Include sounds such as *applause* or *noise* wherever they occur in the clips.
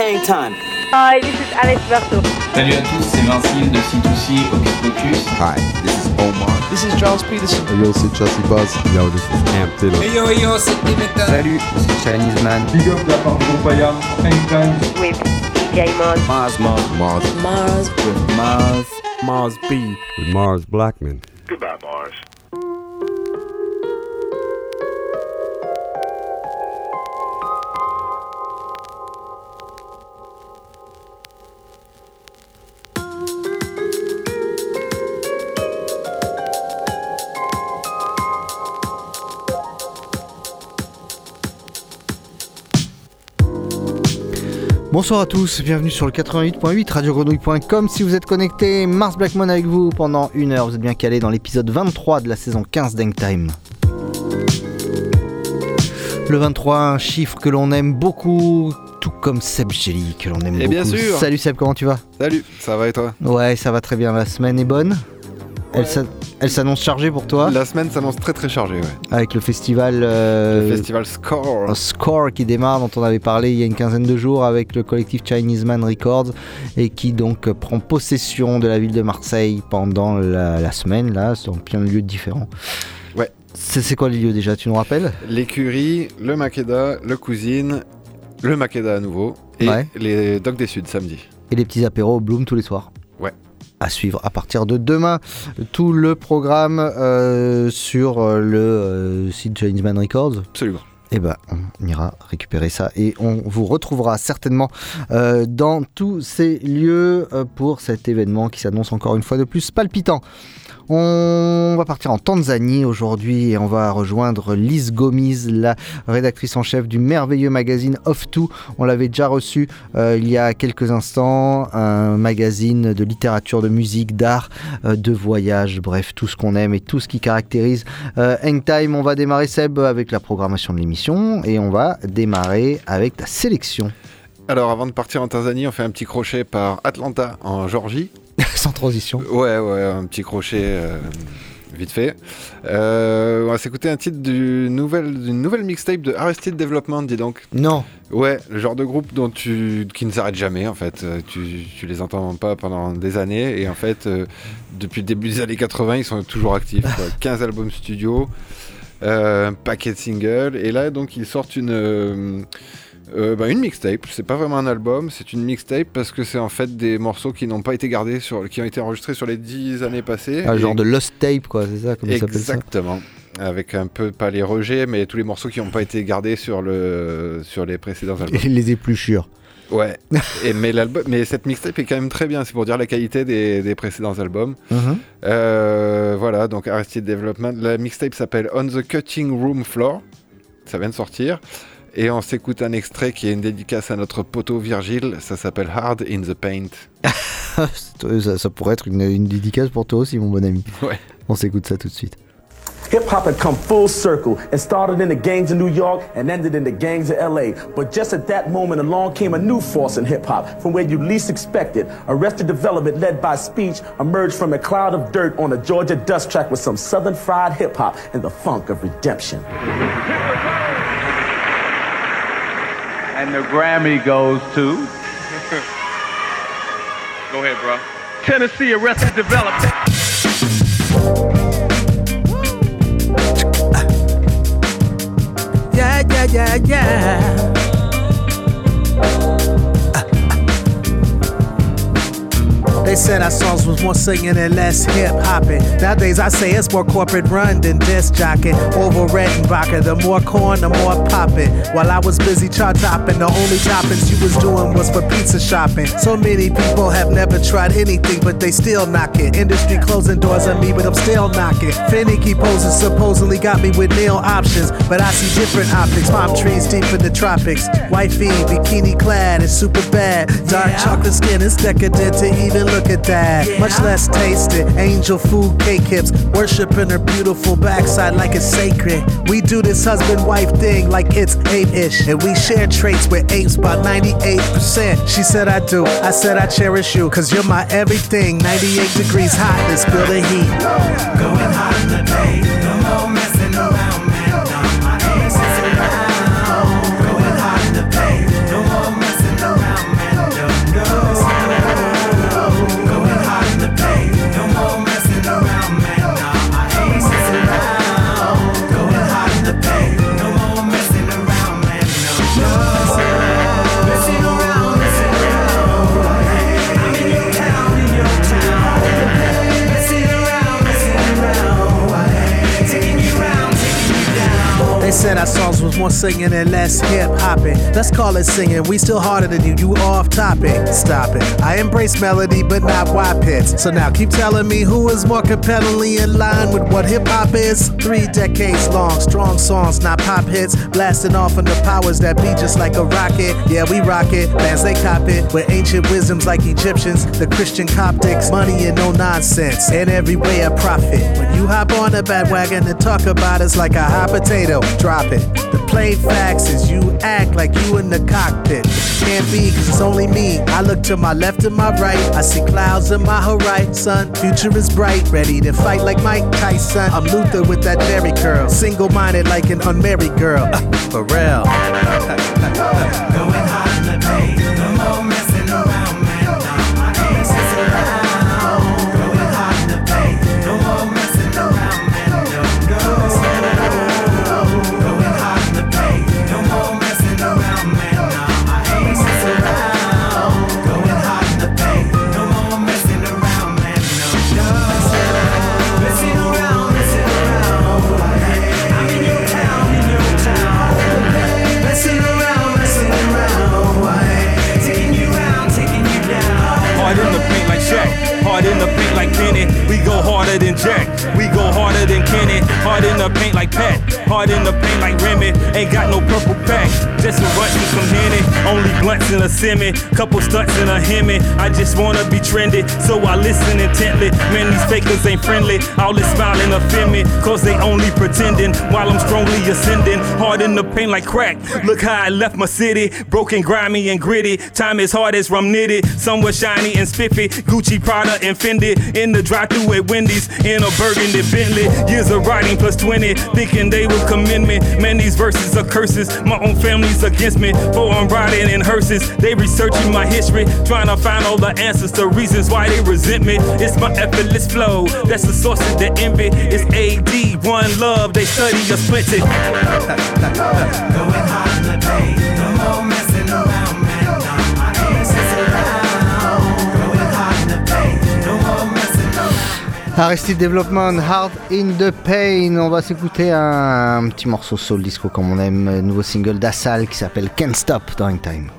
Hang time. Hi, this is Alex Berto. Salut à tous, c'est Vincile de C2C Hocus Pocus. Hi, this is Omar. This is Charles Peterson. Yo, c'est Chelsea Buzz. Yo, this is Cam Taylor. Hey yo, yo, c'est Dimitra. Salut, c'est Chinese Man. Big up la part de Compaya. Anytime. With DJ Mars. Mars, Mars, Mars. Mars. With Mars. Mars B. With Mars Blackman. Bonsoir à tous, bienvenue sur le 88.8 radiogrenouille.com. Si vous êtes connecté, Mars Blackmon avec vous pendant une heure. Vous êtes bien calé dans l'épisode 23 de la saison 15 d'Hangtime. Le 23, un chiffre que l'on aime beaucoup, tout comme Seb Jelly que l'on aime Et beaucoup. bien sûr. Salut Seb, comment tu vas? Salut, ça va et toi? Ouais, ça va très bien. La semaine est bonne. Elle s'a- Elle s'annonce chargée pour toi La semaine s'annonce très très chargée, ouais. avec le festival, euh, Le festival Score. Score qui démarre, dont on avait parlé il y a une quinzaine de jours avec le collectif Chinese Man Records et qui donc euh, prend possession de la ville de Marseille pendant la, la semaine, là, sur plein de lieux différents. Ouais. C'est c'est quoi les lieux déjà Tu nous rappelles? L'écurie, le Makeda, le Cousine, le Makeda à nouveau et Ouais. les Docs des Suds samedi. Et les petits apéros au Bloom tous les soirs Ouais. À suivre à partir de demain. Tout le programme euh, sur euh, le euh, site Chinese Man Records. Absolument. Eh ben, on ira récupérer ça et on vous retrouvera certainement euh, dans tous ces lieux pour cet événement qui s'annonce encore une fois de plus palpitant. On va partir en Tanzanie aujourd'hui et on va rejoindre Lise Gomis, la rédactrice en chef du merveilleux magazine Off To. On l'avait déjà reçu euh, il y a quelques instants, un magazine de littérature, de musique, d'art, euh, de voyage, bref, tout ce qu'on aime et tout ce qui caractérise euh. On va démarrer Seb avec la programmation de l'émission et on va démarrer avec ta sélection. Alors avant de partir en Tanzanie, on fait un petit crochet par Atlanta en Georgie. *laughs* Sans transition. Ouais, ouais, un petit crochet euh, vite fait. Euh, on va s'écouter un titre d'une nouvelle, d'une nouvelle mixtape de Arrested Development, dis donc. Non. Ouais, le genre de groupe dont tu, qui ne s'arrête jamais en fait. Euh, Tu, tu les entends pas pendant des années et en fait, euh, depuis le début des années 80, ils sont toujours actifs. quoi. *laughs* 15 albums studio, un paquet de singles et là donc ils sortent une. Euh, bah, une mixtape, c'est pas vraiment un album, c'est une mixtape parce que c'est en fait des morceaux qui n'ont pas été gardés sur, qui ont été enregistrés sur les 10 années passées. Un Et- genre de Lost Tape, quoi, c'est ça, comment ça s'appelle ça? Exactement. Avec un peu, pas les rejets, mais tous les morceaux qui n'ont pas été gardés sur, le, sur les précédents albums. Et *laughs* les épluchures. Ouais. *laughs* Et, mais, l'album, mais cette mixtape est quand même très bien, c'est pour dire la qualité des, des précédents albums. Mhm. Euh, voilà, donc Arrested Development. La mixtape s'appelle On the Cutting Room Floor. Ça vient de sortir. Et on s'écoute un extrait qui est une dédicace à notre poteau Virgile. Ça s'appelle Hard in the Paint. *laughs* ça, ça pourrait être une, une dédicace pour toi aussi, mon bon ami. Ouais. On s'écoute ça tout de suite. Hip hop had come full circle and started in the gangs of New York and ended in the gangs of LA. But just at that moment, along came a new force in hip hop from where you least expected. Arrested Development, led by Speech, emerged from a cloud of dirt on a Georgia dust track with some southern fried hip hop and the funk of redemption. And the Grammy goes to Go ahead, bro. Tennessee Arrested Development. Yeah, yeah, yeah, yeah. They said our songs was more singing and less hip hopping. Nowadays I say it's more corporate run than disc jockey. Over Redenbacher, the more corn, the more popping. While I was busy chart topping, the only toppings you was doing was for pizza shopping. So many people have never tried anything, but they still knock it. Industry closing doors on me, but I'm still knocking. Finicky poses supposedly got me with nail options, but I see different optics. Palm trees deep in the tropics. Wifey, bikini clad, is super bad. Dark chocolate skin is decadent to even look at that. Much less tasted. Angel food cake hips, worshiping her beautiful backside like it's sacred. We do this husband wife thing like it's ape ish, and we share traits with apes about 98%. She said I do, I said I cherish you, cause you're my everything. 98 degrees hot, let's feel the heat. Going hot in the paint, our songs was more singing and less hip hopping. Let's call it singing. We still harder than you. You off topic. Stop it. I embrace melody, but not wide pits. So now keep telling me who is more compellingly in line with what hip hop is. Three decades long, strong songs, not pop hits. Blasting off on the powers that be just like a rocket. Yeah, we rock it. Bands they cop it with ancient wisdoms like Egyptians, the Christian Coptics. Money and no nonsense. And every way a profit. When you hop on a bandwagon and talk about us like a hot potato, drop The plain facts is you act like you in the cockpit. Can't be, cause it's only me. I look to my left and my right. I see clouds in my horizon. Future is bright, ready to fight like Mike Tyson. I'm Luther with that Jerry curl. Single minded like an unmarried girl. *laughs* For real. *laughs* Going in the couple stunts and a Hemi. I just wanna be trendy, so I listen intently. Man, these fakers ain't friendly. All this smiling offend me, cause they only pretending while I'm strongly ascending. Hard in the pain like crack. Look how I left my city, broken, grimy, and gritty. Time is hard as rum knitted, somewhat shiny and spiffy. Gucci, Prada, and Fendi. In the drive through at Wendy's, in a burgundy Bentley. Years of riding plus 20, thinking they would commend me. Man, these verses are curses. My own family's against me. For I'm riding in hearses. They researching my history, trying to find all the answers to reasons why they resent me. It's my effortless flow, that's the source of the envy. It's AD, one love, they study us plenty. *laughs* Going hot in the paint, no more messing around, man. Now my ass is around. Going hot in the paint, no more messing around. Arrested Development, Hard in the Pain. On va s'écouter un, petit morceau soul disco comme on aime, un nouveau single d'Assal qui s'appelle Can't Stop During Time.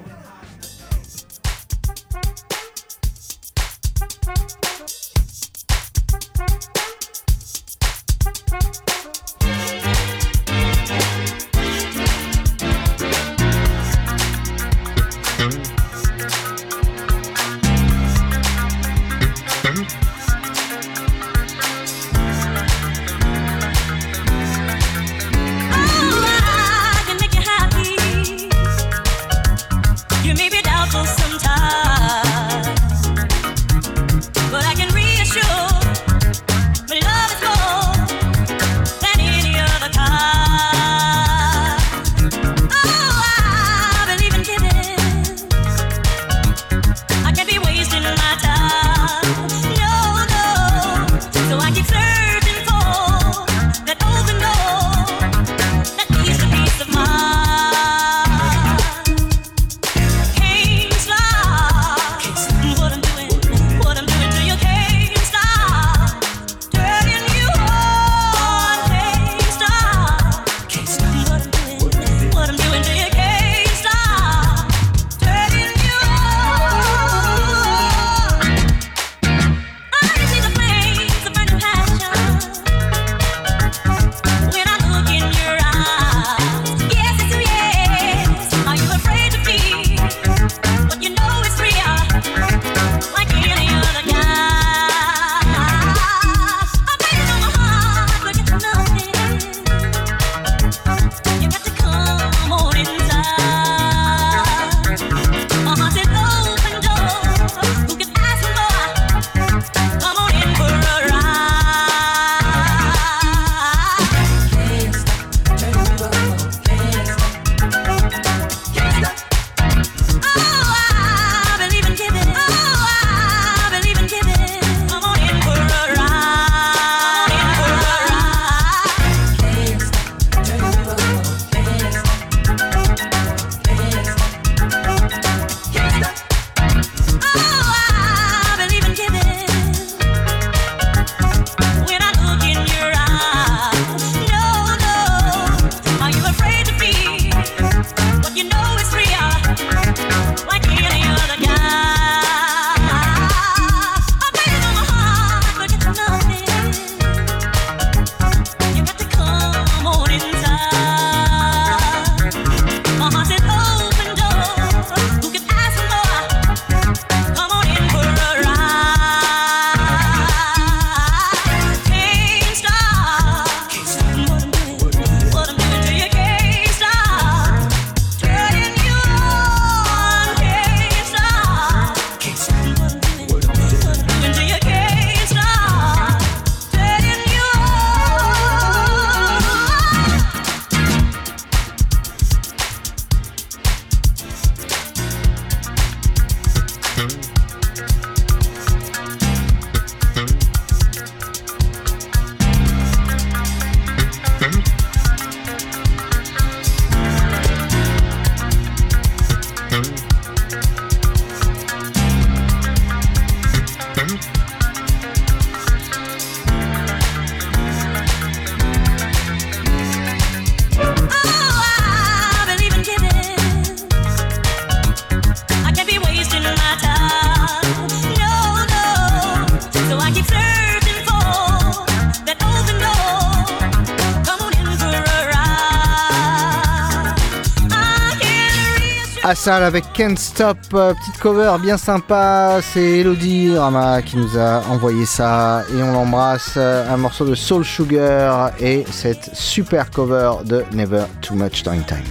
Assal avec Can't Stop, euh, petite cover bien sympa. C'est Elodie Rama qui nous a envoyé ça et on l'embrasse. Euh, Un morceau de Soul Sugar et cette super cover de Never Too Much Time Time.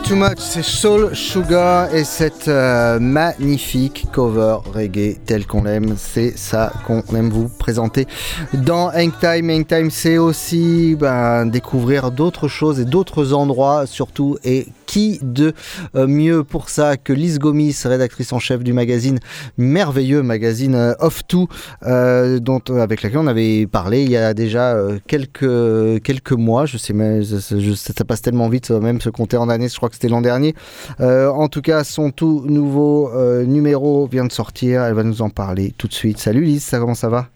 Too Much, c'est Soul Sugar et cette euh, magnifique cover reggae telle qu'on l'aime, c'est ça qu'on aime vous présenter dans Hang Time. Hang Time, c'est aussi ben, découvrir d'autres choses et d'autres endroits surtout. Et qui de euh, mieux pour ça que Lise Gomis, rédactrice en chef du magazine, merveilleux magazine euh, Off To, euh, dont, avec laquelle on avait parlé il y a déjà quelques, quelques mois. Je sais, mais ça passe tellement vite, même se compter en années. Je crois que c'était l'an dernier. En tout cas, son tout nouveau numéro vient de sortir. Elle va nous en parler tout de suite. Salut Lise, ça, comment ça va?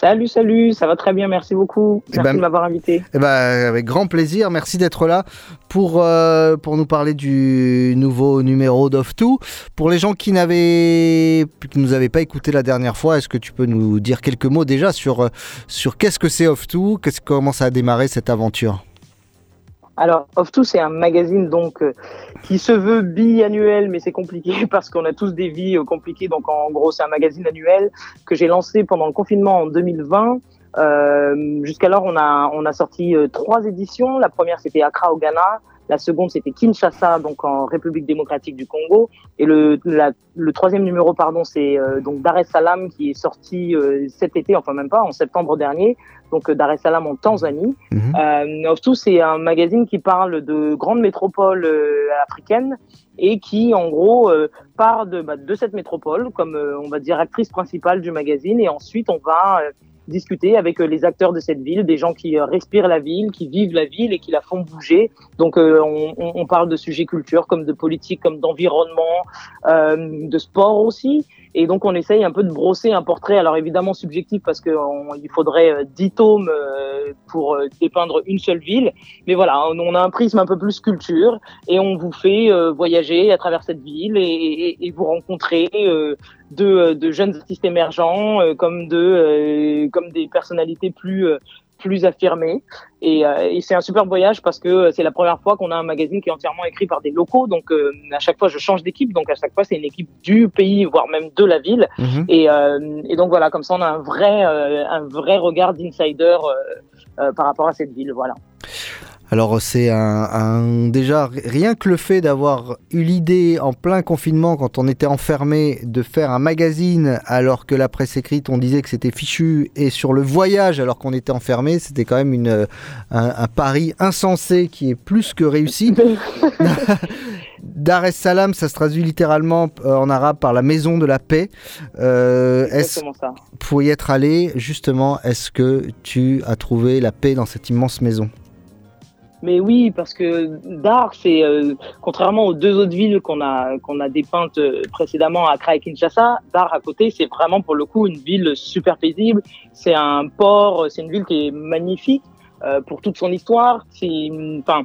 Salut, salut, ça va très bien, merci beaucoup. Eh Merci ben, de m'avoir invité. Eh ben, avec grand plaisir, merci d'être là pour, euh, pour nous parler du nouveau numéro d'Off2. Pour les gens qui n'avaient nous avaient pas écouté la dernière fois, est-ce que tu peux nous dire quelques mots déjà sur, euh, sur qu'est-ce que c'est Off2 qu'est-ce, Comment ça a démarré cette aventure? Alors, Off2, c'est un magazine donc euh, qui se veut biannuel, mais c'est compliqué *laughs* parce qu'on a tous des vies euh, compliquées. Donc, en gros, c'est un magazine annuel que j'ai lancé pendant le confinement en 2020. Euh, Jusqu'alors, on a, on a sorti euh, trois éditions. La première, c'était Accra au Ghana. La seconde, c'était Kinshasa, donc en République démocratique du Congo. Et le, la- le troisième numéro, pardon, c'est euh, donc Dar es Salaam qui est sorti euh, cet été, enfin même pas, en septembre dernier. Donc euh, Dar es Salaam en Tanzanie. Euh, of Tout, c'est un magazine qui parle de grandes métropoles euh, africaines et qui, en gros, euh, part de, bah, de cette métropole comme, euh, on va dire, actrice principale du magazine. Et ensuite, on va euh, discuter avec euh, les acteurs de cette ville, des gens qui euh, respirent la ville, qui vivent la ville et qui la font bouger. Donc, euh, on, on- parle de sujets culture, comme de politique, comme d'environnement, de sport aussi. Et donc, on essaye un peu de brosser un portrait, alors évidemment subjectif, parce qu'il faudrait euh, 10 tomes pour dépeindre une seule ville. Mais voilà, on, a un prisme un peu plus culture et on vous fait voyager à travers cette ville et, et- et vous rencontrer de, de jeunes artistes émergents euh, comme, de, euh, comme des personnalités plus, euh, plus affirmées. Et, euh, et c'est un super voyage parce que euh, c'est la première fois qu'on a un magazine qui est entièrement écrit par des locaux. Donc euh, à chaque fois, je change d'équipe. Donc à chaque fois, c'est une équipe du pays, voire même de la ville. Mhm. Et, euh, et donc voilà, comme ça, on a un vrai, euh, un vrai regard d'insider euh, euh, par rapport à cette ville. Voilà. Alors c'est un, un- déjà rien que le fait d'avoir eu l'idée en plein confinement quand on était enfermé de faire un magazine alors que la presse écrite on disait que c'était fichu et sur le voyage alors qu'on était enfermé c'était quand même une, un, un pari insensé qui est plus que réussi. *laughs* *laughs* Dar es Salaam ça se traduit littéralement euh, en arabe par la maison de la paix. Euh, est-ce pour y être allé justement est-ce que tu as trouvé la paix dans cette immense maison? Mais oui, parce que Dar, c'est euh, contrairement aux deux autres villes qu'on a qu'on a dépeintes euh, précédemment, Accra et Kinshasa, Dar à côté, c'est vraiment pour le coup une ville super paisible. C'est un port, c'est une ville qui est magnifique euh, pour toute son histoire. C'est, enfin,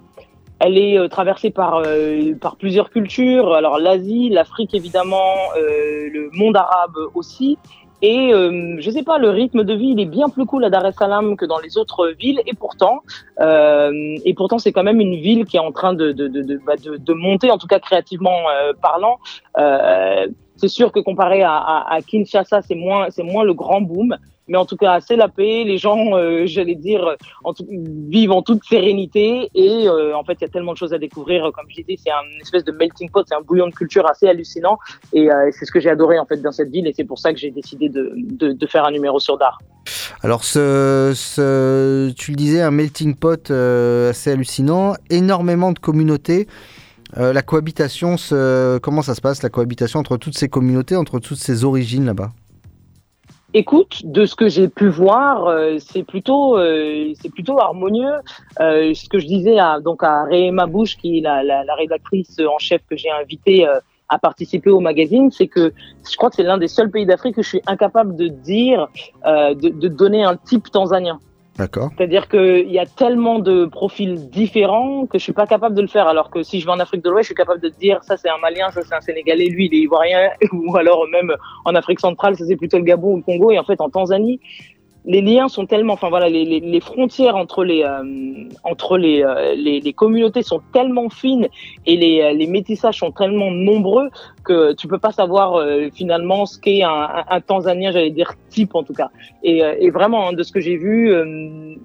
elle est euh, traversée par euh, par plusieurs cultures. Alors l'Asie, l'Afrique évidemment, euh, le monde arabe aussi. Et euh, je sais pas, le rythme de vie il est bien plus cool à Dar es Salaam que dans les autres villes. Et pourtant, euh, et pourtant, c'est quand même une ville qui est en train de, de, de, de, bah, de, de monter, en tout cas créativement euh, parlant. Euh, c'est sûr que comparé à, Kinshasa, c'est moins, c'est moins le grand boom. Mais en tout cas, c'est la paix. Les gens, euh, j'allais dire, vivent en toute sérénité. Et euh, en fait, il y a tellement de choses à découvrir. Comme je disais, c'est un espèce de melting pot, c'est un bouillon de culture assez hallucinant. Et euh, c'est ce que j'ai adoré en fait dans cette ville. Et c'est pour ça que j'ai décidé de, faire un numéro sur Dar. Alors, ce, tu le disais, un melting pot assez hallucinant, énormément de communautés. Euh, la cohabitation, comment ça se passe, la cohabitation entre toutes ces communautés, entre toutes ces origines là-bas? Écoute, de ce que j'ai pu voir, euh, c'est plutôt, euh, plutôt harmonieux. Ce que je disais à, donc à Réma Bouche, qui est la, rédactrice en chef que j'ai invitée à participer au magazine, c'est que je crois que c'est l'un des seuls pays d'Afrique que je suis incapable de dire, de donner un type tanzanien. D'accord. C'est-à-dire qu'il y a tellement de profils différents que je suis pas capable de le faire. Alors que si je vais en Afrique de l'Ouest, je suis capable de dire ça c'est un Malien, ça c'est un Sénégalais, lui il est Ivoirien, *laughs* ou alors même en Afrique centrale, ça c'est plutôt le Gabon ou le Congo. Et en fait en Tanzanie, les liens sont tellement, enfin voilà, les, les, les frontières entre les euh, entre les, euh, les les communautés sont tellement fines et les euh, les métissages sont tellement nombreux que tu peux pas savoir euh, finalement ce qu'est un, un, un Tanzanien, j'allais dire type en tout cas. Et, euh, et vraiment hein, de ce que j'ai vu, euh,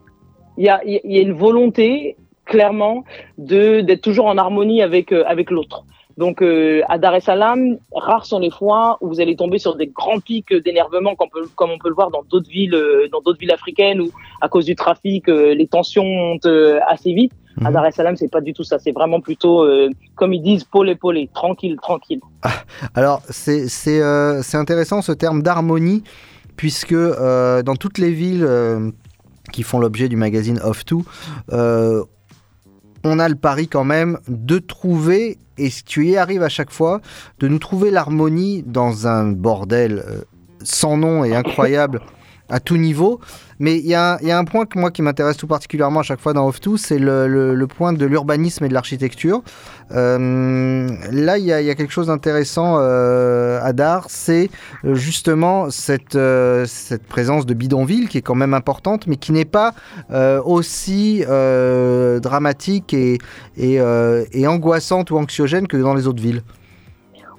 il y a y a une volonté clairement de d'être toujours en harmonie avec avec l'autre. Donc euh, à Dar es Salaam, rares sont les fois où vous allez tomber sur des grands pics d'énervement comme, on peut- comme on peut le voir dans d'autres villes, euh, dans d'autres villes africaines où à cause du trafic, euh, les tensions montent euh, assez vite. À Dar es Salaam, c'est pas du tout ça. C'est vraiment plutôt, comme ils disent, polé polé, tranquille, tranquille. Alors, c'est c'est, c'est intéressant ce terme d'harmonie, puisque dans toutes les villes qui font l'objet du magazine Off To, euh, on a le pari quand même de trouver, et si tu y arrives à chaque fois, de nous trouver l'harmonie dans un bordel euh, sans nom et incroyable *laughs* à tout niveau. Mais il y, a un- point que moi qui m'intéresse tout particulièrement à chaque fois dans Off2, c'est le, point de l'urbanisme et de l'architecture. Euh, là, il y, a- quelque chose d'intéressant euh, à Dar, c'est euh, justement cette, présence de bidonville qui est quand même importante, mais qui n'est pas aussi dramatique et, et angoissante ou anxiogène que dans les autres villes.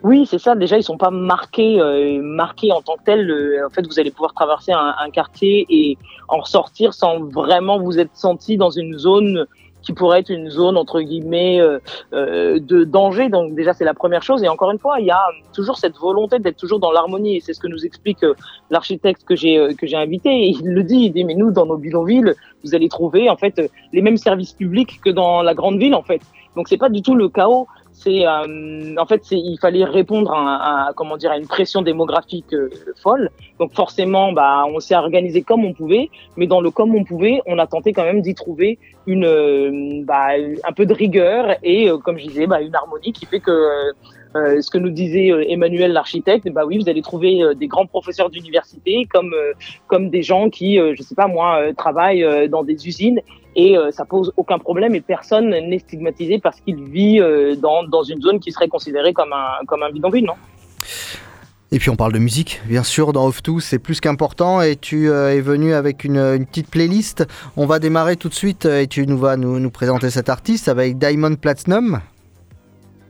Oui, c'est ça. Déjà, ils sont pas marqués, euh, marqués en tant que tels. Euh, en fait, vous allez pouvoir traverser un, quartier et en ressortir sans vraiment vous être senti dans une zone qui pourrait être une zone entre guillemets euh, euh, de danger. Donc déjà c'est la première chose. Et encore une fois, il y a toujours cette volonté d'être toujours dans l'harmonie. Et c'est ce que nous explique euh, l'architecte que j'ai euh, que j'ai invité. Et il le dit, il dit mais nous dans nos bidonvilles, vous allez trouver en fait les mêmes services publics que dans la grande ville en fait. Donc c'est pas du tout le chaos. Euh, en fait il fallait répondre à, comment dire à une pression démographique euh, folle. Donc forcément bah on s'est organisé comme on pouvait, mais dans le comme on pouvait, on a tenté quand même d'y trouver une euh, bah, un peu de rigueur et comme je disais bah, une harmonie qui fait que ce que nous disait Emmanuel l'architecte, bah oui, vous allez trouver des grands professeurs d'université comme comme des gens qui, je sais pas moi, travaillent dans des usines et euh, ça pose aucun problème et personne n'est stigmatisé parce qu'il vit euh, dans dans une zone qui serait considérée comme un comme un bidonville, non? Et puis on parle de musique, bien sûr, dans Off 2, c'est plus qu'important. Et tu euh, es venu avec une, une petite playlist. On va démarrer tout de suite euh, et tu nous vas nous, nous présenter cet artiste avec Diamond Platinum.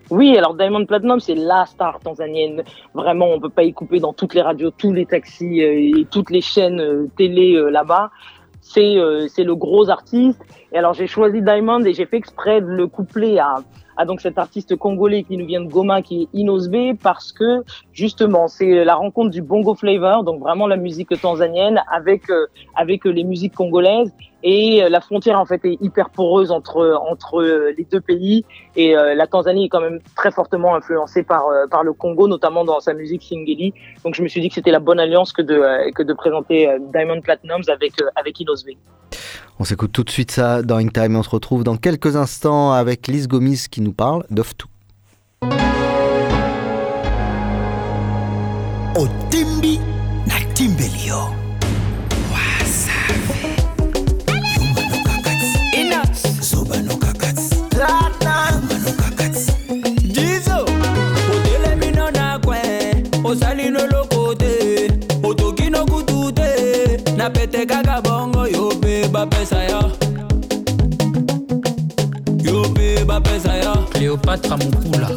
Oui, alors Diamond Platinum, c'est la star tanzanienne. Vraiment, on peut pas y couper dans toutes les radios, tous les taxis et toutes les chaînes télé là-bas. C'est euh, c'est le gros artiste. Et alors j'ai choisi Diamond et j'ai fait exprès de le coupler à à donc cet artiste congolais qui nous vient de Goma, qui est Inosbe, parce que justement c'est la rencontre du bongo flavor, donc vraiment la musique tanzanienne avec euh, avec les musiques congolaises. Et euh, la frontière en fait est hyper poreuse entre entre euh, les deux pays. Et euh, la Tanzanie est quand même très fortement influencée par euh, par le Congo, notamment dans sa musique singeli. Donc je me suis dit que c'était la bonne alliance que de que de présenter Diamond Platinums avec euh, avec Inosbe. On s'écoute tout de suite ça dans In Time et on se retrouve dans quelques instants avec Lise Gomis qui nous parle d'Off 2. otimbi na timbelio na pete kaka bongo yo mpe bapesa yo yo mpe bapesa yo cléopatra mokula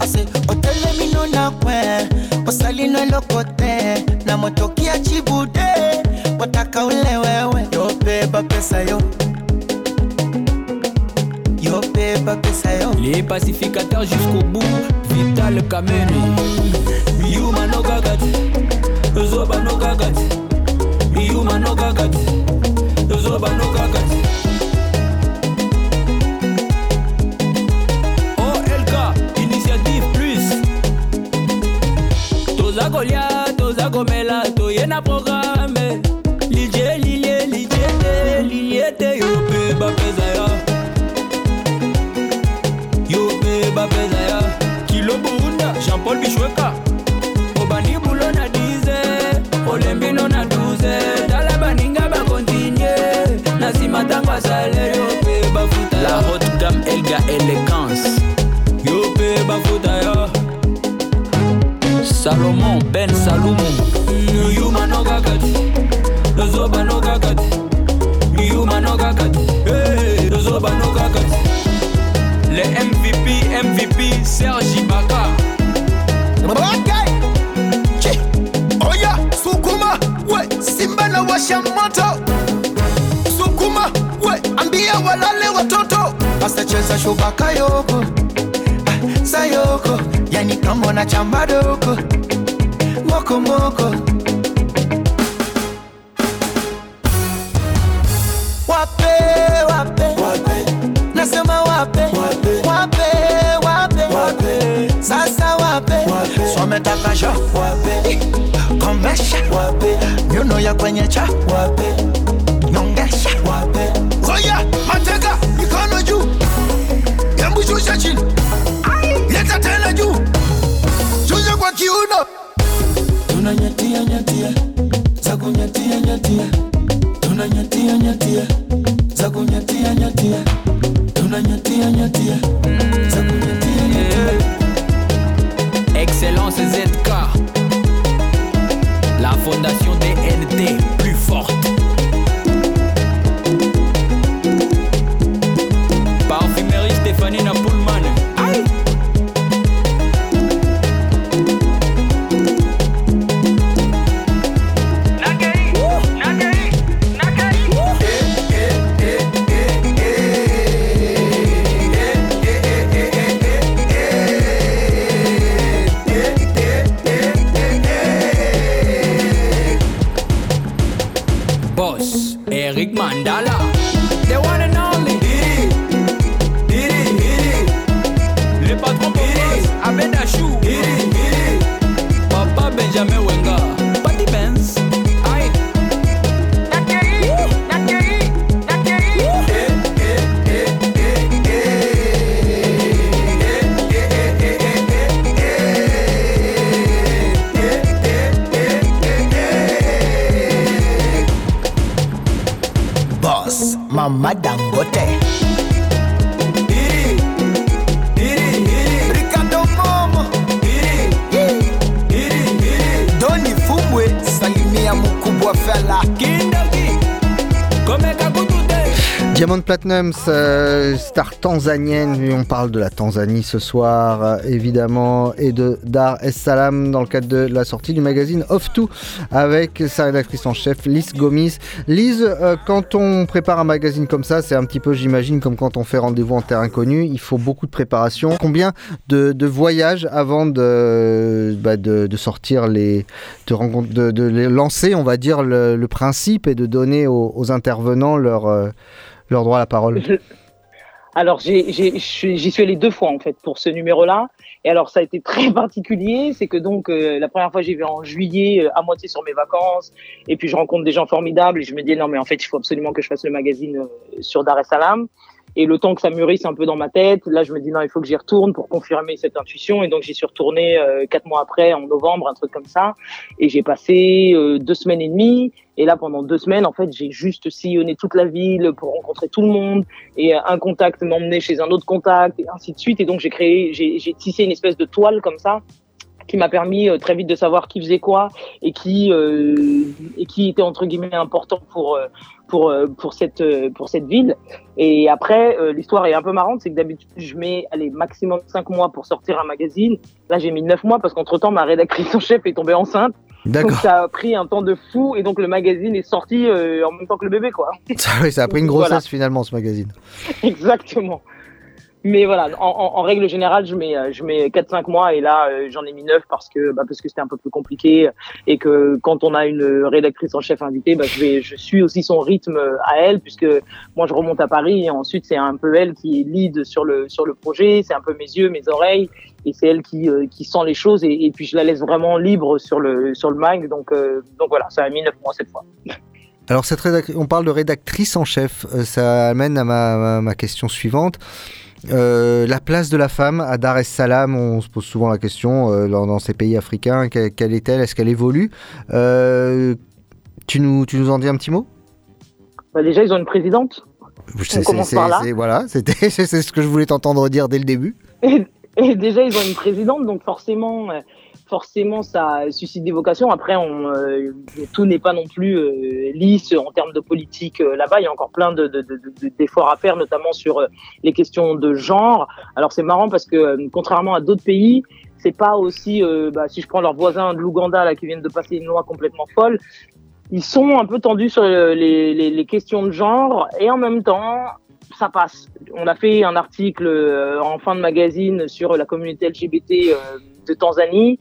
ase otelemi no na kwe osali no eloko te na motoki ya chibude wataka ule wewe yobeba pesa yo. Yobeba pesa yo. Les pacificateurs jusqu'au bout vital kameni yuma no kakati zoba no kakati yuma no kakati zoba no kakati. Olk initiative plus. Toza kolia toza komela toye na programe. Lilie lilie lilie te lilie te yo mpe bapeza ya. Yo mpe bapeza ya. Kilo buunda jean-paul bishweka elga élégance yo mpe bafuta yo. Salomon ben salumu yuma no kakati lozoba no kakati yuma no kakati hey, lozoba no kakati le mvp mvp serge ibaka Okay. Oya, sukuma, we, simba na washa moto. Watoto. Basta cheza shubaka yoko. Ah, sayoko, yani kambo na chamba doko. Moko moko. Wape, wape, wape. Nasema wape, wape, wape, wape. wape. Sasa wape, wape. Swametaka sha wape. Komesha wape. Nyuno ya kwenye cha wape. Nyongesha wape. Oya, mateka mikono juu. Hebu shusha chini. Leta tena juu. Shusha kwa kiuno. Tunanyatia nyatia. Za kunyatia nyatia. Tunanyatia nyatia. Za kunyatia nyatia. Tunanyatia nyatia. Za kunyatia nyatia. excellence zk la fondation Diamond Platinum, euh, star tanzanienne, on parle de la Tanzanie ce soir, euh, évidemment, et de Dar es Salam dans le cadre de la sortie du magazine Off To avec sa rédactrice en chef, Lise Gomis. Lise, euh, quand on prépare un magazine comme ça, c'est un petit peu, j'imagine, comme quand on fait rendez-vous en terre inconnue, il faut beaucoup de préparation. Combien de, voyages avant de, bah, de, sortir les. de, lancer, on va dire, le, principe et de donner aux, aux intervenants leur. Leur droit à la parole. Alors, j'y suis allé deux fois, en fait, pour ce numéro-là. Et alors, ça a été très *laughs* particulier. C'est que donc, euh, la première fois, j'y vais en juillet, euh, à moitié sur mes vacances. Et puis, je rencontre des gens formidables. Et je me dis, non, mais en fait, il faut absolument que je fasse le magazine euh, sur Dar es Salaam. Et le temps que ça mûrisse un peu dans ma tête, là, je me dis, non, il faut que j'y retourne pour confirmer cette intuition. Et donc, j'y suis retourné quatre mois après, en novembre, un truc comme ça. Et j'ai passé deux semaines et demie. Et là, pendant deux semaines, en fait, j'ai juste sillonné toute la ville pour rencontrer tout le monde. Et euh, un contact m'emmenait chez un autre contact, et ainsi de suite. Et donc, j'ai créé, j'ai tissé une espèce de toile comme ça qui m'a permis euh, très vite de savoir qui faisait quoi et qui euh, et qui était entre guillemets important pour pour pour cette pour cette ville et après l'histoire est un peu marrante c'est que d'habitude je mets allez maximum cinq mois pour sortir un magazine là j'ai mis neuf mois parce qu'entre temps ma rédactrice en chef est tombée enceinte donc D'accord. ça a pris un temps de fou et donc le magazine est sorti euh, en même temps que le bébé quoi *laughs* Ça, oui, ça a pris une grossesse Voilà. finalement ce magazine. Exactement. Mais voilà, en, règle générale, je mets, euh, je mets 4-5 mois et là, euh, j'en ai mis 9 parce que, bah, parce que c'était un peu plus compliqué et que quand on a une rédactrice en chef invitée, bah, je, suis aussi son rythme euh, à elle puisque moi, je remonte à Paris et ensuite, c'est un peu elle qui lead sur le, sur le projet, c'est un peu mes yeux, mes oreilles et c'est elle qui, qui sent les choses et, puis je la laisse vraiment libre sur le, sur le mag. Donc, donc voilà, ça a mis 9 mois cette fois. Alors, cette on parle de rédactrice en chef. Ça amène à ma question suivante. Euh, la place de la femme à Dar es Salaam, on se pose souvent la question euh, dans, dans ces pays africains, que- quelle est-elle Est-ce qu'elle évolue? Euh, tu, nous, tu nous en dis un petit mot? Bah, déjà, ils ont une présidente. C'est- commence par là. Voilà, c'était *laughs* c'est ce que je voulais t'entendre dire dès le début. Et, et déjà, ils ont une présidente, donc forcément, forcément, ça suscite des vocations. Après, euh, tout n'est pas non plus euh, lisse en termes de politique euh, là-bas. Il y a encore plein de, de- de- de- d'efforts à faire, notamment sur les questions de genre. Alors, c'est marrant parce que, contrairement à d'autres pays, c'est pas aussi, bah, si je prends leurs voisins de l'Ouganda là qui viennent de passer une loi complètement folle, ils sont un peu tendus sur les, questions de genre et en même temps, ça passe. On a fait un article en fin de magazine sur la communauté LGBT de Tanzanie.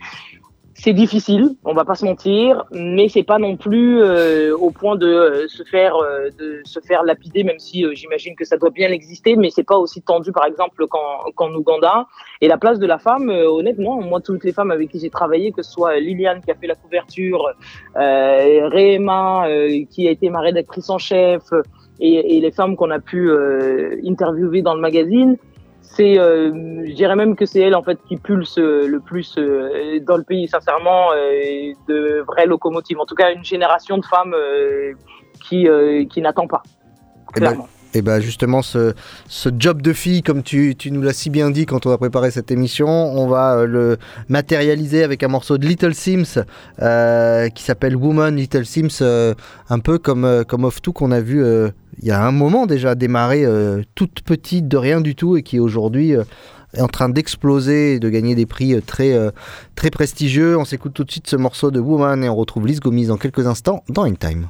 C'est difficile, on va pas se mentir, mais c'est pas non plus euh, au point de euh, se faire euh, de se faire lapider, même si j'imagine que ça doit bien exister, mais c'est pas aussi tendu par exemple qu'en qu'en Ouganda. Et la place de la femme, honnêtement, moi toutes les femmes avec qui j'ai travaillé, que ce soit Liliane qui a fait la couverture, euh, Réma qui a été ma rédactrice en chef, et, les femmes qu'on a pu interviewer dans le magazine, c'est, euh, je dirais même que c'est elle en fait qui pulse euh, le plus euh, dans le pays, sincèrement, de vraies locomotives. En tout cas, une génération de femmes qui qui n'attend pas. Et ben, Clairement. et ben justement, ce, ce job de fille, comme tu, tu nous l'as si bien dit quand on a préparé cette émission, on va le matérialiser avec un morceau de Little Sims euh, qui s'appelle Woman Little Sims, euh, un peu comme, comme Off Two qu'on a vu euh, il y a un moment déjà démarrer euh, toute petite de rien du tout et qui aujourd'hui euh, est en train d'exploser et de gagner des prix euh, très, très prestigieux. On s'écoute tout de suite ce morceau de Woman et on retrouve Lise Gomis dans quelques instants dans In Time.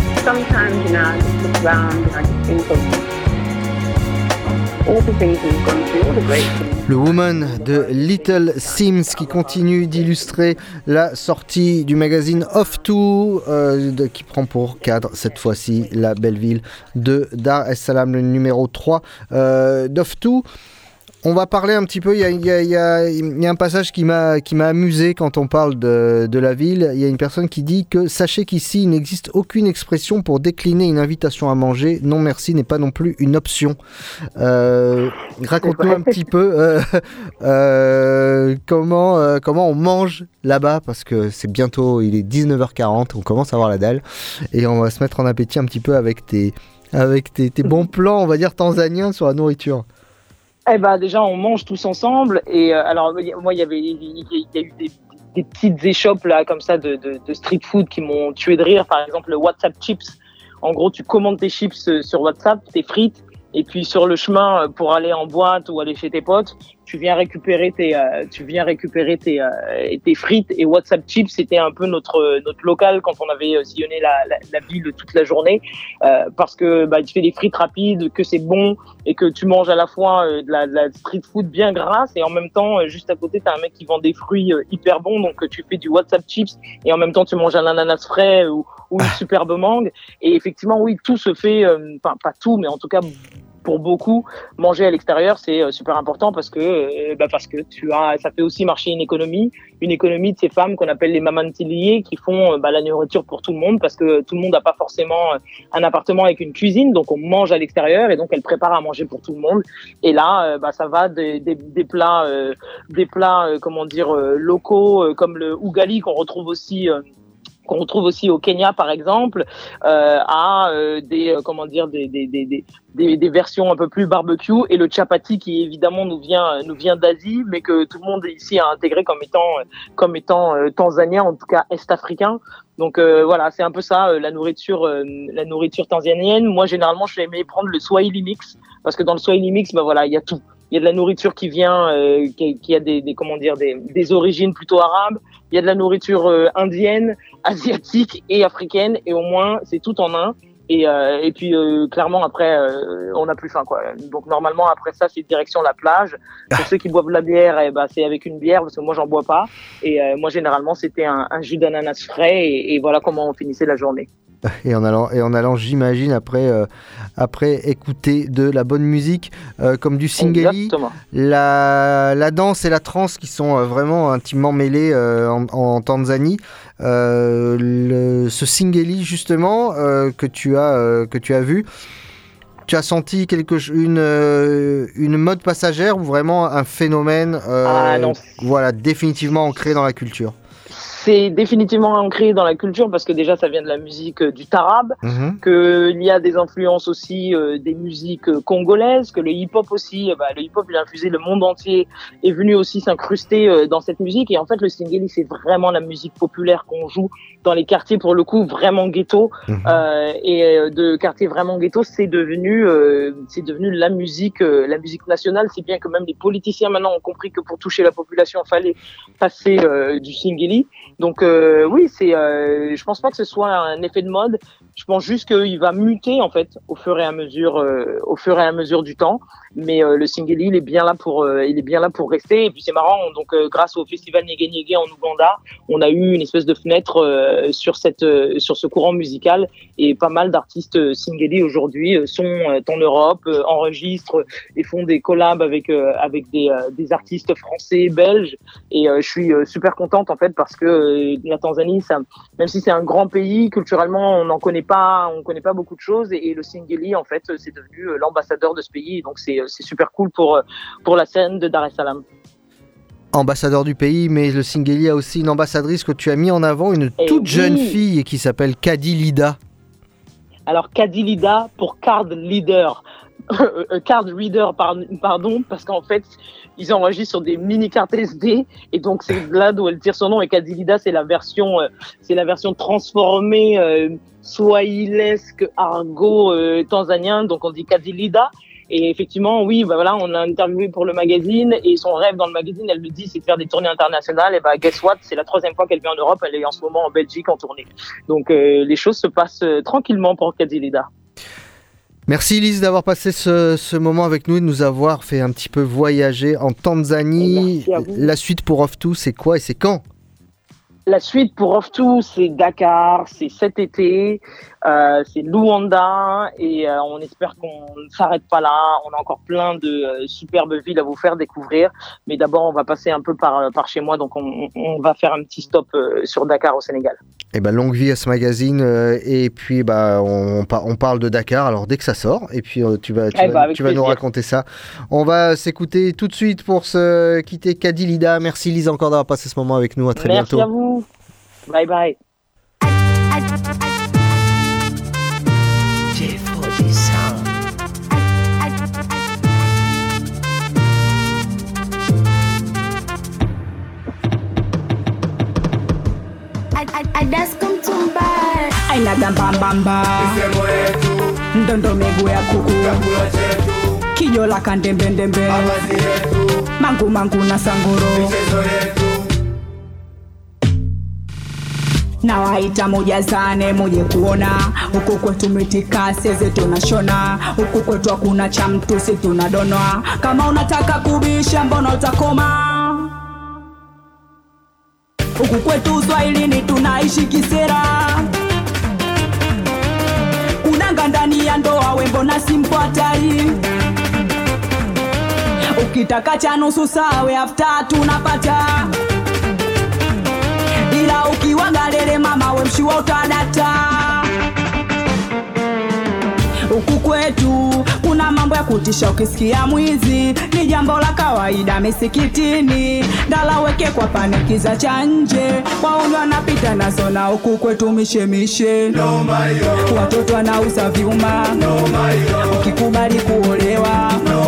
Le Woman de Little Sims qui continue d'illustrer la sortie du magazine Off To euh, de- qui prend pour cadre cette fois-ci la belle ville de Dar es Salaam, le numéro 3 euh, d'Off. On va parler un petit peu, il y a, un passage qui m'a amusé quand on parle de, la ville. Il y a une personne qui dit que sachez qu'ici il n'existe aucune expression pour décliner une invitation à manger. Non merci n'est pas non plus une option. Euh, Raconte-nous un petit peu euh, *laughs* euh, comment, comment on mange là-bas parce que c'est bientôt, il est 19h40, on commence à avoir la dalle et on va se mettre en appétit un petit peu avec tes, avec tes, tes bons plans, on va dire tanzaniens sur la nourriture. Eh ben déjà, on mange tous ensemble. Et euh, alors, moi, il y avait, il y, a eu des, des petites échoppes là, comme ça, de, de, de street food qui m'ont tué de rire. Par exemple, le WhatsApp chips. En gros, tu commandes tes chips euh, sur WhatsApp, tes frites, et puis sur le chemin euh, pour aller en boîte ou aller chez tes potes, tu viens récupérer tes, euh, tu viens récupérer tes, euh, tes frites et WhatsApp Chips, c'était un peu notre notre local quand on avait euh, sillonné la, la, la ville toute la journée, euh, parce que bah, tu fais des frites rapides, que c'est bon et que tu manges à la fois euh, de, la, de la street food bien grasse et en même temps euh, juste à côté t'as un mec qui vend des fruits hyper bons, donc tu fais du WhatsApp Chips et en même temps tu manges un ananas frais ou, ou une superbe mangue. Et effectivement oui tout se fait, euh, enfin pas tout mais en tout cas pour beaucoup, manger à l'extérieur, c'est euh, super important parce que, euh, bah parce que tu as, ça fait aussi marcher une économie, une économie de ces femmes qu'on appelle les mamantiliers qui font euh, bah, la nourriture pour tout le monde parce que tout le monde n'a pas forcément un appartement avec une cuisine, donc on mange à l'extérieur et donc elles préparent à manger pour tout le monde. Et là, bah, ça va des, des, des plats, euh, des plats, euh, comment dire, locaux comme le ugali qu'on retrouve aussi. euh, qu'on retrouve aussi au Kenya par exemple, euh, à euh, des euh, comment dire des, des, des, des, versions un peu plus barbecue et le chapati qui évidemment nous vient nous vient d'Asie mais que tout le monde ici a intégré comme étant comme étant euh, tanzanien en tout cas est-africain. Donc euh, voilà, c'est un peu ça euh, la nourriture euh, la nourriture tanzanienne. Moi généralement je vais aimer prendre le Swahili mix parce que dans le Swahili mix bah voilà, il y a tout. Il y a de la nourriture qui vient, euh, qui, qui a des, des comment dire, des, des origines plutôt arabes. Il y a de la nourriture euh, indienne, asiatique et africaine, et au moins c'est tout en un. Et, euh, et puis euh, clairement après, euh, on n'a plus faim quoi. Donc normalement après ça, c'est direction la plage. Pour ceux qui boivent la bière, eh ben, c'est avec une bière parce que moi j'en bois pas. Et euh, moi généralement c'était un, un jus d'ananas frais, et voilà comment on finissait la journée. *laughs* Et en allant, et en allant j'imagine, après, euh, après écouter de la bonne musique, euh, comme du singeli, la, la danse et la trance qui sont euh, vraiment intimement mêlées euh, en, en Tanzanie. Le- ce singeli, justement, que, tu as, que tu as vu, tu as senti quelque, une, euh, une mode passagère ou vraiment un phénomène euh, Ah, non. voilà, définitivement ancré dans la culture? C'est définitivement ancré dans la culture parce que déjà ça vient de la musique euh, du tarab, Mhm. qu'il y a des influences aussi euh, des musiques euh, congolaises, que le hip-hop aussi, euh, bah, le hip-hop il a infusé le monde entier, est venu aussi s'incruster euh, dans cette musique. Et en fait le singeli c'est vraiment la musique populaire qu'on joue dans les quartiers pour le coup vraiment ghetto. Euh, et de quartiers vraiment ghetto c'est devenu euh, c'est devenu la musique euh, la musique nationale. C'est bien que même les politiciens maintenant ont compris que pour toucher la population fallait passer euh, du singeli donc euh, oui c'est euh, je pense pas que ce soit un effet de mode. Je pense juste qu'il va muter en fait au fur et à mesure euh, au fur et à mesure du temps. Mais euh, le singeli il est bien là pour il est bien là pour rester. Et puis c'est marrant donc grâce au festival Nyege Nyege en Ouganda on a eu une espèce de fenêtre sur cette sur ce courant musical. Et pas mal d'artistes singeli aujourd'hui sont en Europe enregistrent et font des collabs avec avec des, artistes français belges. Et je suis super contente en fait parce que euh, la Tanzanie ça même si c'est un grand pays culturellement on n'en connaît pas on connaît pas beaucoup de choses et, et le singeli en fait c'est devenu euh, l'ambassadeur de ce pays donc c'est euh, super cool pour euh, pour la scène de Dar es Salaam ambassadeur du pays, mais le Singeli a aussi une ambassadrice que tu as mis en avant, une Eh toute oui. jeune fille qui s'appelle Kadilida. Alors Kadilida pour card leader, *laughs* card reader par- pardon, parce qu'en fait ils enregistrent sur des mini cartes SD et donc c'est là d'où elle tire son nom et Kadilida c'est la version euh, c'est la version transformée euh, swahilesque argot euh, tanzanien. Donc on dit Kadilida et effectivement oui bah voilà on l'a interviewé pour le magazine et son rêve dans le magazine elle le dit c'est de faire des tournées internationales. Et bah guess what? C'est la troisième fois qu'elle vient en Europe. Elle est en ce moment en Belgique en tournée. Donc euh, les choses se passent euh, tranquillement pour Kadilida Merci Lise d'avoir passé ce, ce moment avec nous et de nous avoir fait un petit peu voyager en Tanzanie. Vous. La suite pour Off 2, c'est quoi et c'est quand? La suite pour Off Two, c'est Dakar, c'est cet été, euh, c'est Luanda et euh, on espère qu'on ne s'arrête pas là. On a encore plein de euh, superbes villes à vous faire découvrir. Mais d'abord, on va passer un peu par, euh, par chez moi, donc on, on va faire un petit stop euh, sur Dakar au Sénégal. Eh ben, longue vie à ce magazine euh, et puis bah on, on parle de Dakar alors dès que ça sort et puis euh, tu vas tu Eh vas, ben, tu vas nous raconter ça. On va s'écouter tout de suite pour se quitter Kadilida. Merci Lise encore d'avoir passé ce moment avec nous. À très Merci bientôt. à vous. Bye bye. Ainaga mbambamba ndondo megu ya kuku. Kijola kandembendembe mangu mangu na sangoro. Nawaita mujazane muje kuona. Huku kwetu mitika seze tunashona. Huku kwetu hakuna cha mtu si tunadonwa. Kama unataka kubisha mbona utakoma huku kwetu uswahilini tunaishi kisera. Kunanga ndani ya ndoa wembo na ukitaka cha nusu sawe afta tunapata. Ila ukiwagalele mama we mshiwa utadata huku kwetu kuna mambo ya kutisha ukisikia mwizi. Ni jambo la kawaida misikitini. Ndalaweke kwa panikiza cha nje. Wauni wanapita nazo na huku kwetu mishemishe. Watoto wanauza vyuma. Ukikubali kuolewa. No,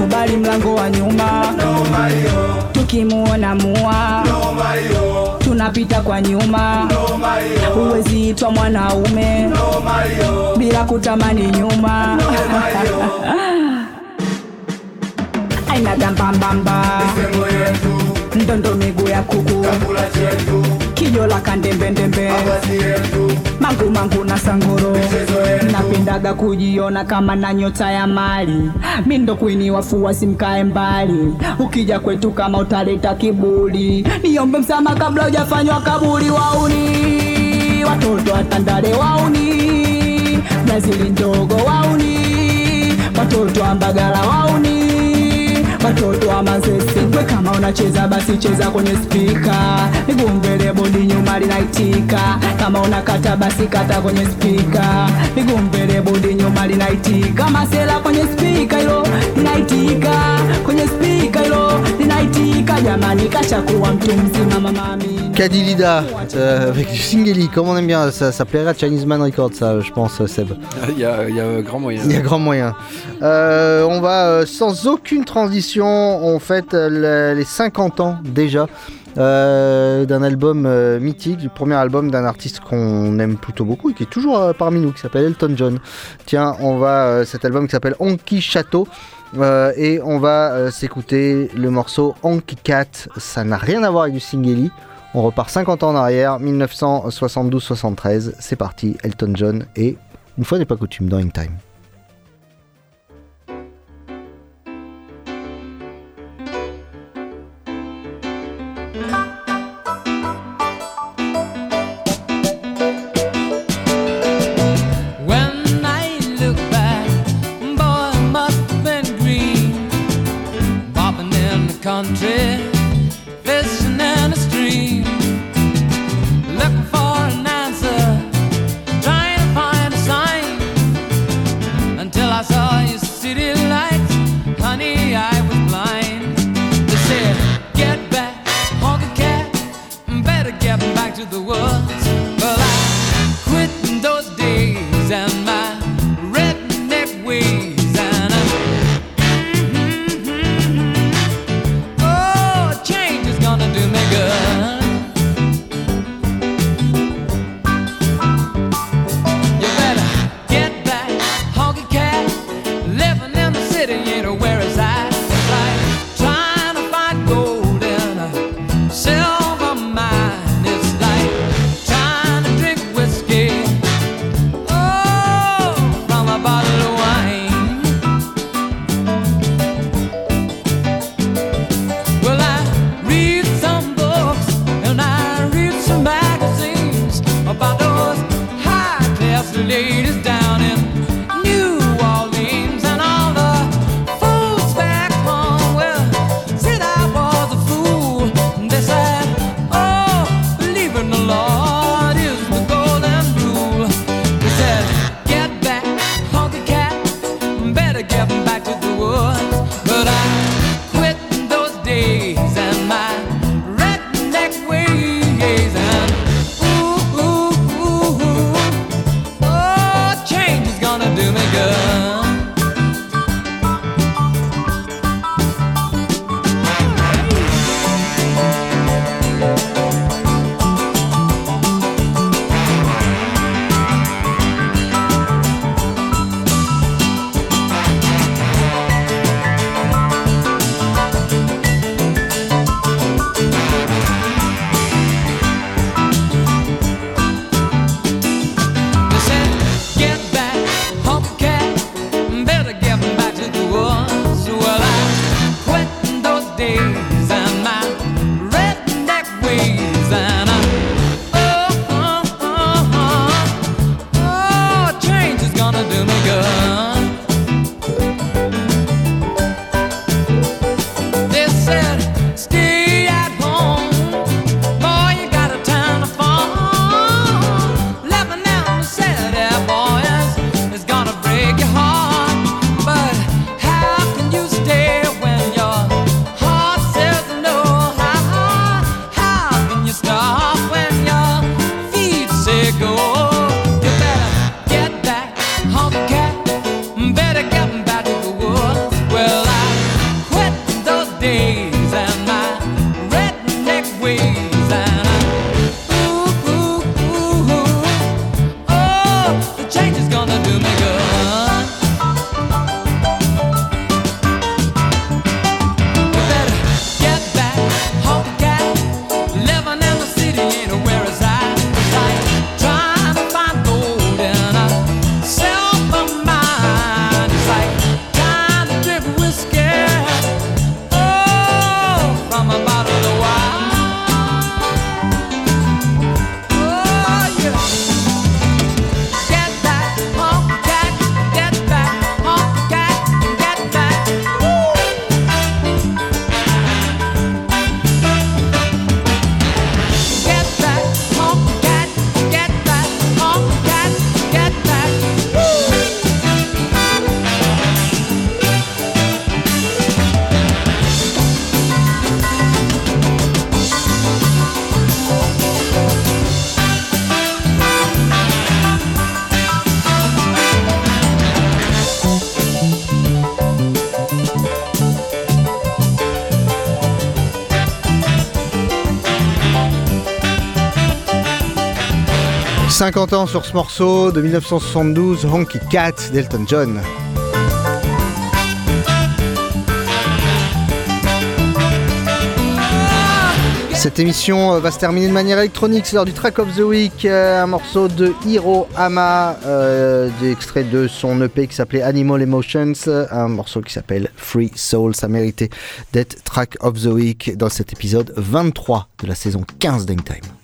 kubali mlango wa nyuma. No, tukimuona mua tunapita kwa nyuma. Huwezi itwa mwanaume bila kutamani nyuma. *laughs* Aina gambambamba ndondo migu ya kuku. Kijola kandembendembe. Mangu mangu na sangoro. Napindaga kujiona kama na nyota ya mali. Mindo kwini wafuasi mkae mbali. Ukija kwetu kama utaleta kiburi. Niombe msama kabla ujafanywa kaburi wauni. Watoto watandale wauni. Brazili ndogo wauni. Watoto ambagala mbagala wauni watoto wa mazese we kama unacheza basi cheza kwenye spika nigumbele bodi linaitika kama unakata basi kata kwenye spika nigumbele bodi nyuma linaitika. Masela kwenye spika hilo linaitika. Kwenye spika hilo linaitika. Jamani kashakuwa mtu mzima mamami Kadilida euh, avec du Singeli, comme on aime bien, ça, ça plairait à Chinese Man Records, ça, je pense, Seb. *laughs* Il y a, il y a grand moyen. Il y a grand moyen. Euh, on va euh, sans aucune transition, on fête euh, le- les 50 ans déjà euh, d'un album euh, mythique, du premier album d'un artiste qu'on aime plutôt beaucoup et qui est toujours euh, parmi nous, qui s'appelle Elton John. Tiens, on va cet album qui s'appelle Honky Chateau. euh, et on va s'écouter le morceau Honky Cat. Ça n'a rien à voir avec du Singeli. On repart 50 ans en arrière, 1972-73. C'est parti, Elton John et une fois n'est pas coutume dans In Time. 50 ans sur ce morceau de 1972, Honky Cat d'Elton John. Cette émission euh, va se terminer de manière électronique, c'est l'heure du Track of the Week, euh, un morceau de Hiro Ama, euh, extrait de son EP qui s'appelait Animal Emotions, un morceau qui s'appelle Free Soul, ça méritait d'être Track of the Week dans cet épisode 23 de la saison 15 d'Hangtime.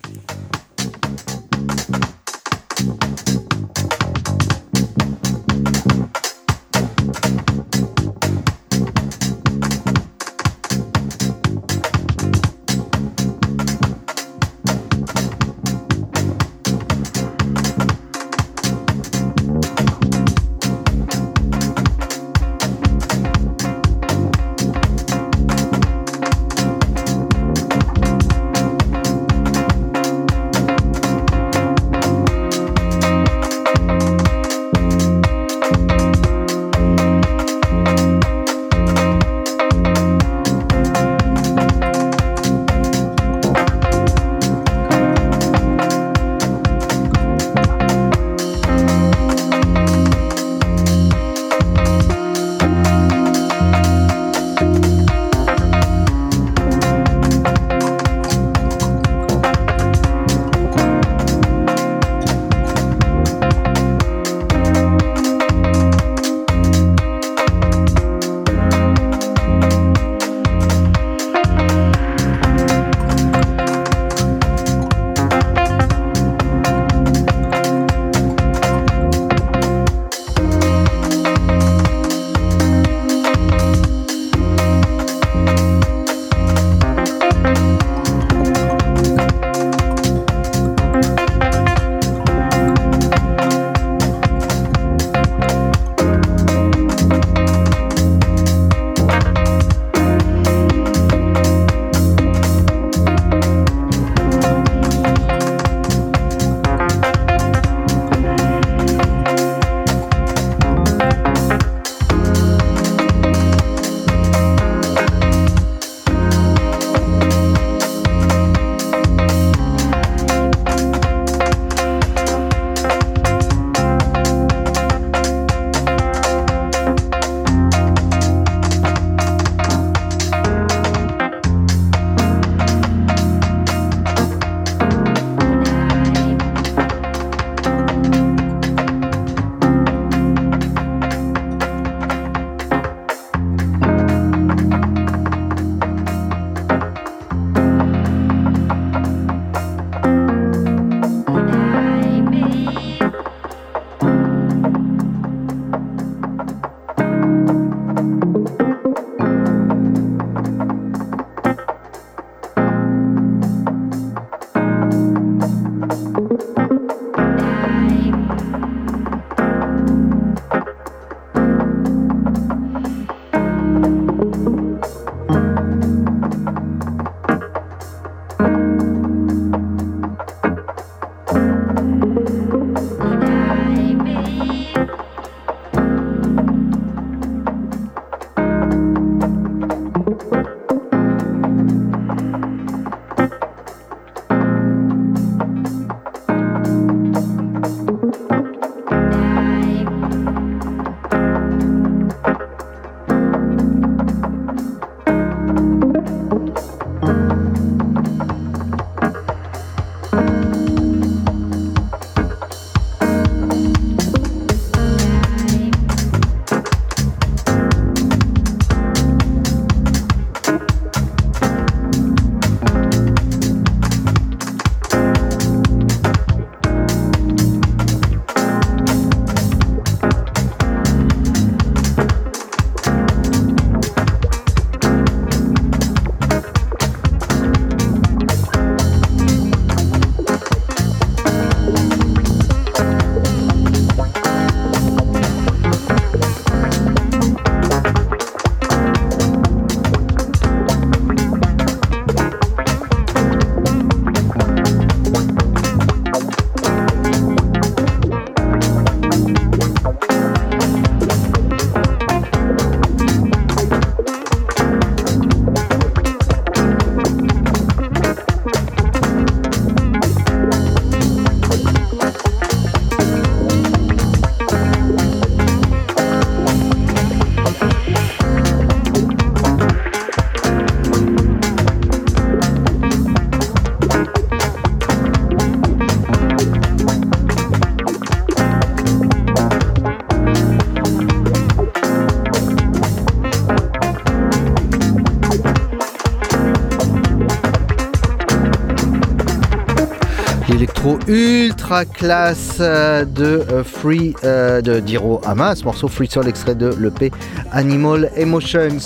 Ultra classe euh, de euh, Free euh, de Diro Hamas, morceau Free Soul extrait de l'EP Animal Emotions.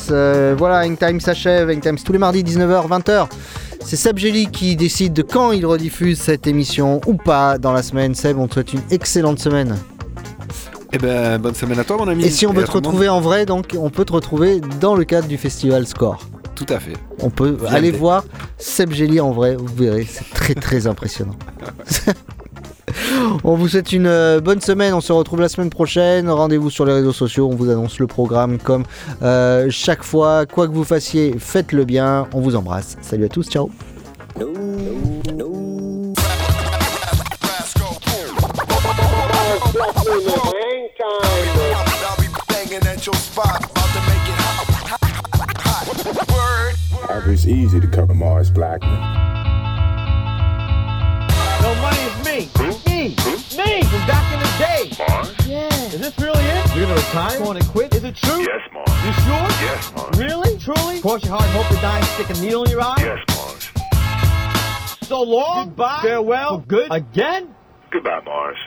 Voilà, Hangtime s'achève, Hangtime c'est tous les mardis 19h 20h. C'est Seb Gelli qui décide de quand il rediffuse cette émission ou pas dans la semaine. Seb, on te souhaite une excellente semaine. Eh ben, bonne semaine à toi, mon ami. Et si on veut te retrouver en vrai, donc on peut te retrouver dans le cadre du festival Score. Tout à fait. On peut aller voir Seb Gelli en vrai, vous verrez, c'est très très impressionnant. *laughs* on vous souhaite une euh, bonne semaine, on se retrouve la semaine prochaine. Rendez-vous sur les réseaux sociaux, on vous annonce le programme comme euh, chaque fois. Quoi que vous fassiez, faites-le bien. On vous embrasse. Salut à tous, ciao. It's easy to cover Mars Blackman. No money is me. Me. Me from back in the day. Mars? Yeah. Is this really it? You're gonna retire? Going to quit? Is it true? Yes, Mars. You sure? Yes, Mars. Really? Truly? Cross your heart and hope to die and stick a needle in your eye? Yes, Mars. So long. Goodbye. Farewell. For good. Again? Goodbye, Mars.